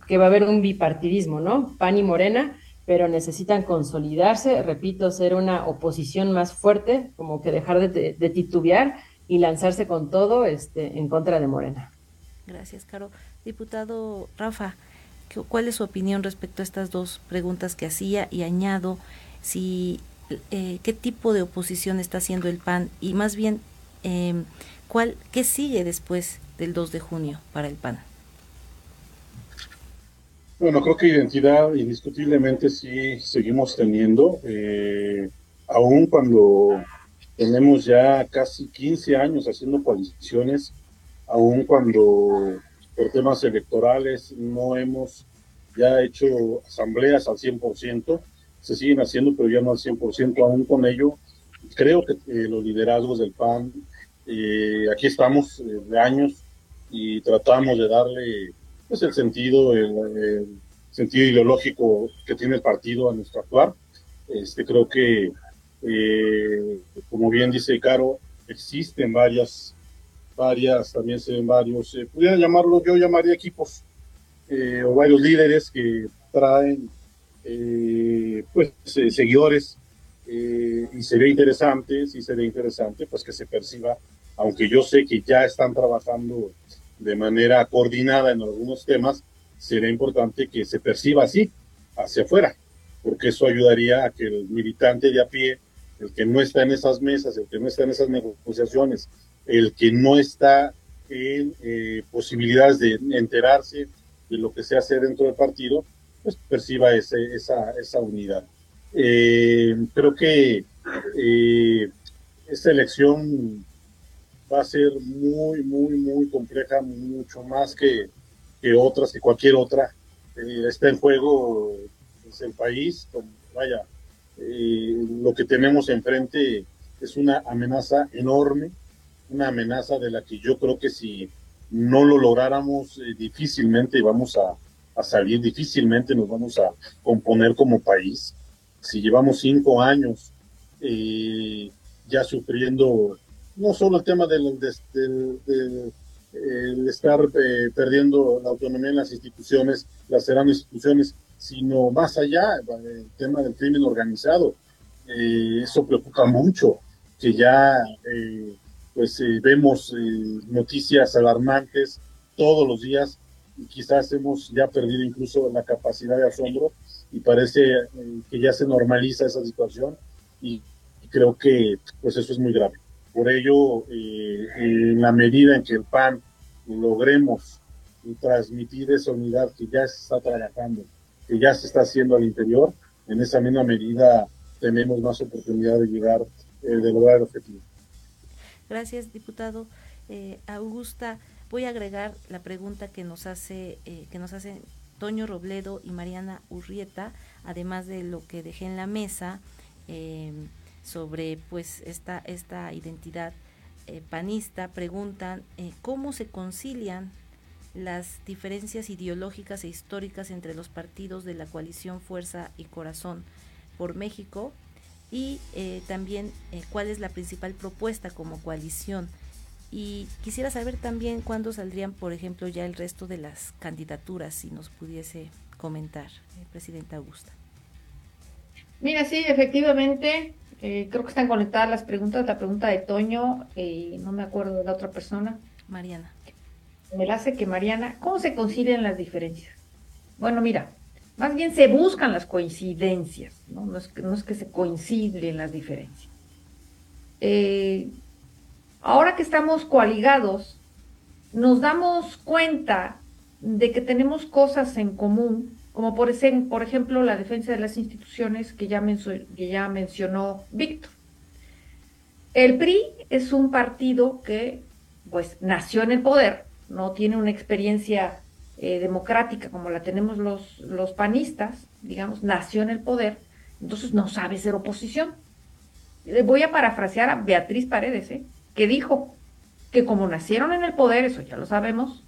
que va a haber un bipartidismo, ¿no? PAN y Morena, pero necesitan consolidarse, repito, ser una oposición más fuerte, como que dejar de, de titubear y lanzarse con todo este, en contra de Morena. Gracias, Caro. Diputado Rafa, ¿cuál es su opinión respecto a estas dos preguntas que hacía? Y añado, si, eh, ¿qué tipo de oposición está haciendo el PAN? Y más bien, eh, ¿cuál, ¿qué sigue después del 2 de junio para el PAN? Bueno, creo que identidad indiscutiblemente sí seguimos teniendo, eh, aún cuando tenemos ya casi 15 años haciendo coaliciones, aún cuando por temas electorales no hemos ya hecho asambleas al 100%, se siguen haciendo, pero ya no al 100%, aún con ello. Creo que eh, los liderazgos del PAN, eh, aquí estamos eh, de años y tratamos de darle pues, el sentido, el, sentido ideológico que tiene el partido a nuestro actuar. Este, creo que, como bien dice Caro, existen varias varias, también se ven varios, eh, pudiera llamarlo, yo llamaría equipos eh, o varios líderes que traen eh, pues eh, seguidores eh, y se ve interesante, sí se ve interesante, pues que se perciba, aunque yo sé que ya están trabajando de manera coordinada en algunos temas, será importante que se perciba así, hacia afuera, porque eso ayudaría a que el militante de a pie, el que no está en esas mesas, el que no está en esas negociaciones, el que no está en eh, posibilidades de enterarse de lo que se hace dentro del partido, pues perciba ese, esa, esa unidad. Eh, creo que eh, esta elección va a ser muy, muy, muy compleja, mucho más que, que otras, que cualquier otra. Eh, está en juego pues, el país, vaya, eh, lo que tenemos enfrente es una amenaza enorme una amenaza de la que yo creo que si no lo lográramos eh, difícilmente vamos a, a, salir, difícilmente nos vamos a componer como país. Si llevamos cinco años eh, ya sufriendo no solo el tema del, del, del, del el estar eh, perdiendo la autonomía en las instituciones, las serán instituciones, sino más allá, el tema del crimen organizado. Eh, eso preocupa mucho, que ya eh, pues eh, vemos eh, noticias alarmantes todos los días y quizás hemos ya perdido incluso la capacidad de asombro y parece eh, que ya se normaliza esa situación y, creo que pues eso es muy grave. Por ello, eh, en la medida en que el PAN logremos transmitir esa unidad que ya se está trabajando, que ya se está haciendo al interior, en esa misma medida tenemos más oportunidad de llegar, eh, de lograr el objetivo. Gracias, diputado. Eh, Augusta, voy a agregar la pregunta que nos hace, eh, que nos hacen Toño Robledo y Mariana Urrieta, además de lo que dejé en la mesa eh, sobre pues esta, esta identidad eh, panista, preguntan eh, cómo se concilian las diferencias ideológicas e históricas entre los partidos de la coalición Fuerza y Corazón por México y eh, también cuál es la principal propuesta como coalición. Y quisiera saber también cuándo saldrían, por ejemplo, ya el resto de las candidaturas, si nos pudiese comentar, Presidenta Augusta. Mira, sí, efectivamente, eh, creo que están conectadas las preguntas, la pregunta de Toño, y no me acuerdo de la otra persona. Mariana. Me la hace que Mariana, ¿cómo se concilian las diferencias? Bueno, mira, más bien se buscan las coincidencias, no, no, es, que, no es, que, se coinciden las diferencias. Eh, ahora que estamos coaligados, nos damos cuenta de que tenemos cosas en común, como por, ejemplo la defensa de las instituciones que ya, mencionó, que ya mencionó Víctor. El PRI es un partido que pues nació en el poder, no tiene una experiencia eh, democrática como la tenemos los, los panistas, digamos, nació en el poder, entonces no sabe ser oposición. Voy a parafrasear a Beatriz Paredes, ¿eh? que dijo que como nacieron en el poder, eso ya lo sabemos,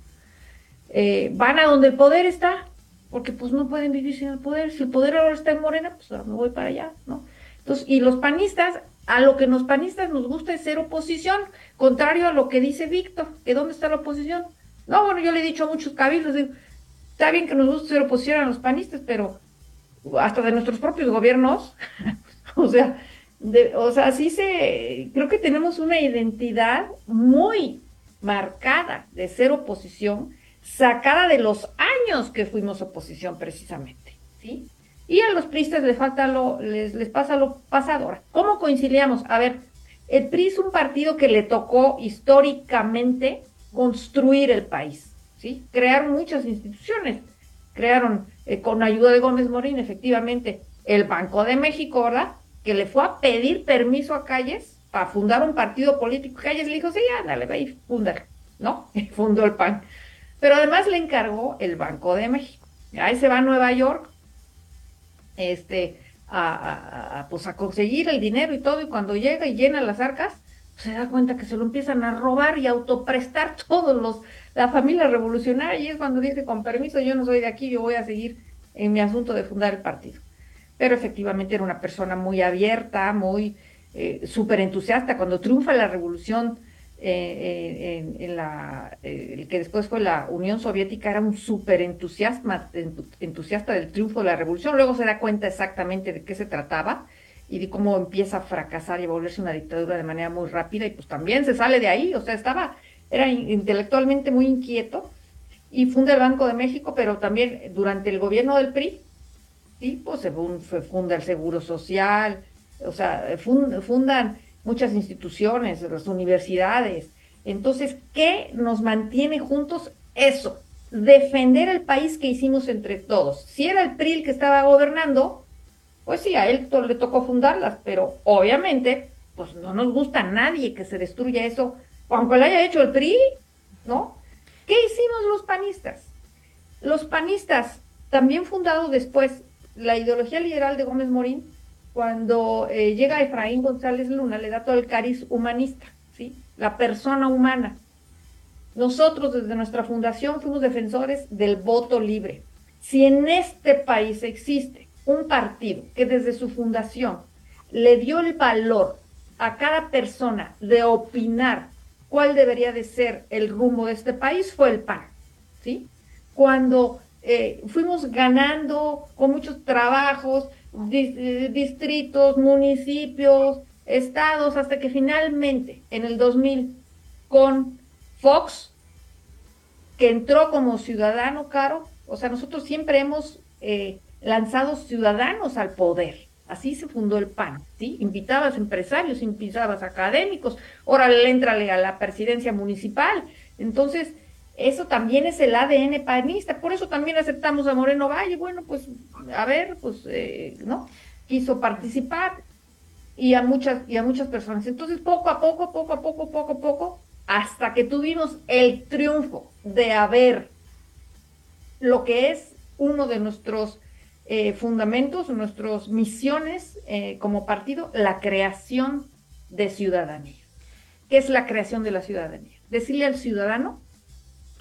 eh, van a donde el poder está, porque pues no pueden vivir sin el poder. Si el poder ahora está en Morena, pues ahora me voy para allá, ¿no? Entonces, y los panistas, a lo que los panistas nos gusta es ser oposición, contrario a lo que dice Víctor, que dónde está la oposición. No, bueno, yo le he dicho a muchos cabildos, digo, está bien que nos guste ser oposición a los panistas, pero hasta de nuestros propios gobiernos, o sea, o sea, sí se, creo que tenemos una identidad muy marcada de ser oposición, sacada de los años que fuimos oposición precisamente, ¿sí? Y a los pristas les falta lo, les, les pasa lo pasado. Ahora, ¿cómo conciliamos? A ver, el PRI es un partido que le tocó históricamente construir el país, ¿sí? Crearon muchas instituciones, crearon eh, con ayuda de Gómez Morín, efectivamente, el Banco de México, ¿verdad? Que le fue a pedir permiso a Calles para fundar un partido político. Calles le dijo, sí, ándale, ve y funda, ¿no? Y fundó el PAN. Pero además le encargó el Banco de México. Ahí se va a Nueva York, este, a, pues a conseguir el dinero y todo, y cuando llega y llena las arcas, pues se da cuenta que se lo empiezan a robar y autoprestar todos los, la familia revolucionaria, y es cuando dice, con permiso, yo no soy de aquí, yo voy a seguir en mi asunto de fundar el partido. Pero efectivamente era una persona muy abierta, muy eh, súper entusiasta. Cuando triunfa la revolución eh, en, la, eh, el que después fue la Unión Soviética, era un súper entusiasta, entusiasta del triunfo de la revolución. Luego se da cuenta exactamente de qué se trataba y de cómo empieza a fracasar y a volverse una dictadura de manera muy rápida y pues también se sale de ahí, o sea, estaba, era intelectualmente muy inquieto y funda el Banco de México, pero también durante el gobierno del PRI, sí, pues se funda el Seguro Social, o sea, fundan muchas instituciones, las universidades. Entonces, ¿qué nos mantiene juntos? Eso, defender el país que hicimos entre todos. Si era el PRI el que estaba gobernando, pues sí, a él le tocó fundarlas, pero obviamente, pues no nos gusta a nadie que se destruya eso, aunque lo haya hecho el PRI, ¿no? ¿Qué hicimos los panistas? Los panistas, también fundados después, la ideología liberal de Gómez Morín, cuando eh, llega Efraín González Luna, le da todo el cariz humanista, ¿sí? La persona humana. Nosotros desde nuestra fundación fuimos defensores del voto libre. Si en este país existe un partido que desde su fundación le dio el valor a cada persona de opinar cuál debería de ser el rumbo de este país, fue el PAN, ¿sí? Cuando eh, fuimos ganando con muchos trabajos, distritos, municipios, estados, hasta que finalmente en el 2000 con Fox, que entró como ciudadano caro, o sea, nosotros siempre hemos eh, lanzado ciudadanos al poder. Así se fundó el PAN, ¿sí? Invitabas empresarios, invitabas académicos, ahora le entra a la presidencia municipal. Entonces, eso también es el ADN panista, por eso también aceptamos a Moreno Valle, bueno, pues a ver, pues, eh, ¿no? Quiso participar y a muchas, y a muchas personas. Entonces, poco a poco, poco a poco, poco a poco, hasta que tuvimos el triunfo de haber lo que es uno de nuestros eh, fundamentos, nuestras misiones eh, como partido, la creación de ciudadanía. ¿Qué es la creación de la ciudadanía? Decirle al ciudadano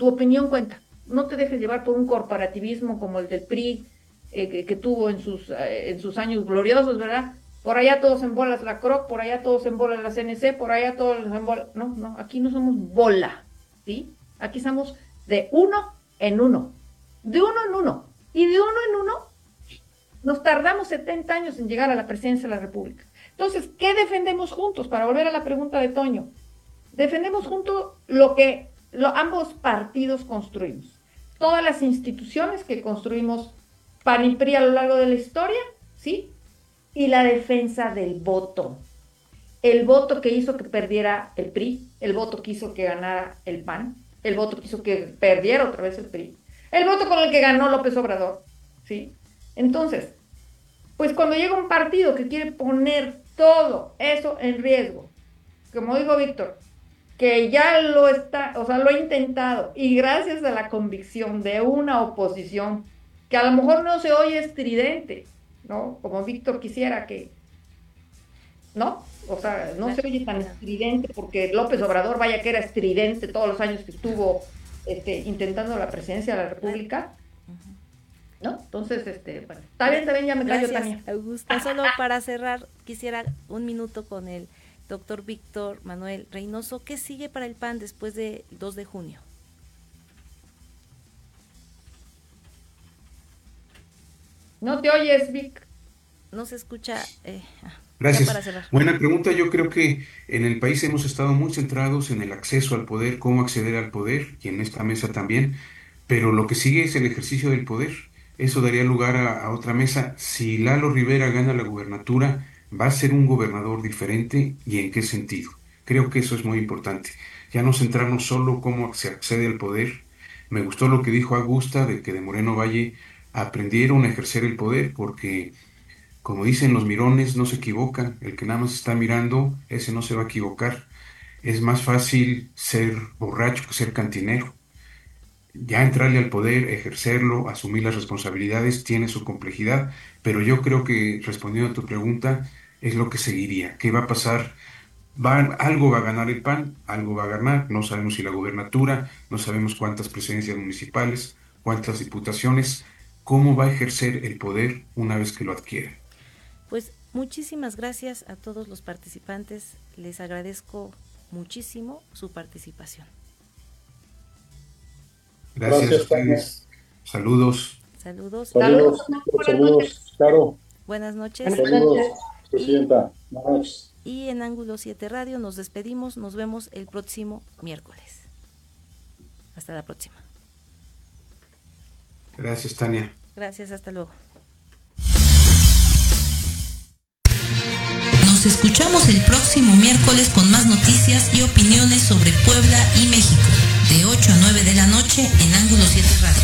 tu opinión cuenta. No te dejes llevar por un corporativismo como el del PRI eh, que, tuvo en sus, eh, en sus años gloriosos, ¿verdad? Por allá todos en bolas la CROC, por allá todos en bolas la CNC, por allá todos en bolas. No, no, aquí no somos bola, ¿sí? Aquí estamos de uno en uno. De uno en uno. Y de uno en uno nos tardamos 70 años en llegar a la presidencia de la República. Entonces, ¿qué defendemos juntos? Para volver a la pregunta de Toño. Defendemos juntos lo que ambos partidos construimos. Todas las instituciones que construimos PAN y PRI a lo largo de la historia, ¿sí? Y la defensa del voto. El voto que hizo que perdiera el PRI, el voto que hizo que ganara el PAN, el voto que hizo que perdiera otra vez el PRI, el voto con el que ganó López Obrador, ¿sí? Entonces, pues cuando llega un partido que quiere poner todo eso en riesgo, como dijo Víctor, que ya lo está, o sea, lo ha intentado y gracias a la convicción de una oposición que a lo mejor no se oye estridente, ¿no? Como Víctor quisiera que, ¿no? O sea, no se oye tan estridente porque López Obrador, vaya que era estridente todos los años que estuvo este, intentando la presidencia de la República. ¿No? Entonces, este, bueno, está bien, está bien, ya me callo. Augusta, solo para cerrar, quisiera un minuto con el doctor Víctor Manuel Reynoso. ¿Qué sigue para el PAN después del 2 de junio? No te oyes, Vic. No se escucha. Eh, ah, Gracias. Buena pregunta. Yo creo que en el país hemos estado muy centrados en el acceso al poder, cómo acceder al poder, y en esta mesa también, pero lo que sigue es el ejercicio del poder. Eso daría lugar a, a otra mesa. Si Lalo Rivera gana la gubernatura, ¿va a ser un gobernador diferente y en qué sentido? Creo que eso es muy importante. Ya no centrarnos solo cómo se accede al poder. Me gustó lo que dijo Augusta de que de Moreno Valle aprendieron a ejercer el poder porque como dicen los mirones, no se equivocan. El que nada más está mirando, ese no se va a equivocar. Es más fácil ser borracho que ser cantinero. Ya entrarle al poder, ejercerlo, asumir las responsabilidades, tiene su complejidad, pero yo creo que respondiendo a tu pregunta, es lo que seguiría. ¿Qué va a pasar? Va, algo va a ganar el PAN, algo va a ganar, no sabemos si la gubernatura, no sabemos cuántas presidencias municipales, cuántas diputaciones, cómo va a ejercer el poder una vez que lo adquiere. Pues muchísimas gracias a todos los participantes. Les agradezco muchísimo su participación. Gracias, gracias Saludos. Saludos. Saludos. Saludos. Claro. Buenas noches. Saludos, Presidenta. Y, y en Ángulo 7 Radio nos despedimos. Nos vemos el próximo miércoles. Hasta la próxima. Gracias, Tania. Gracias, hasta luego. Nos escuchamos el próximo miércoles con más noticias y opiniones sobre Puebla y México, de 8 a 9 de la noche en Ángulo 7 Radio.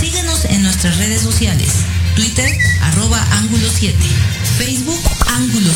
Síguenos en nuestras redes sociales, Twitter, arroba Ángulo 7, Facebook, Ángulo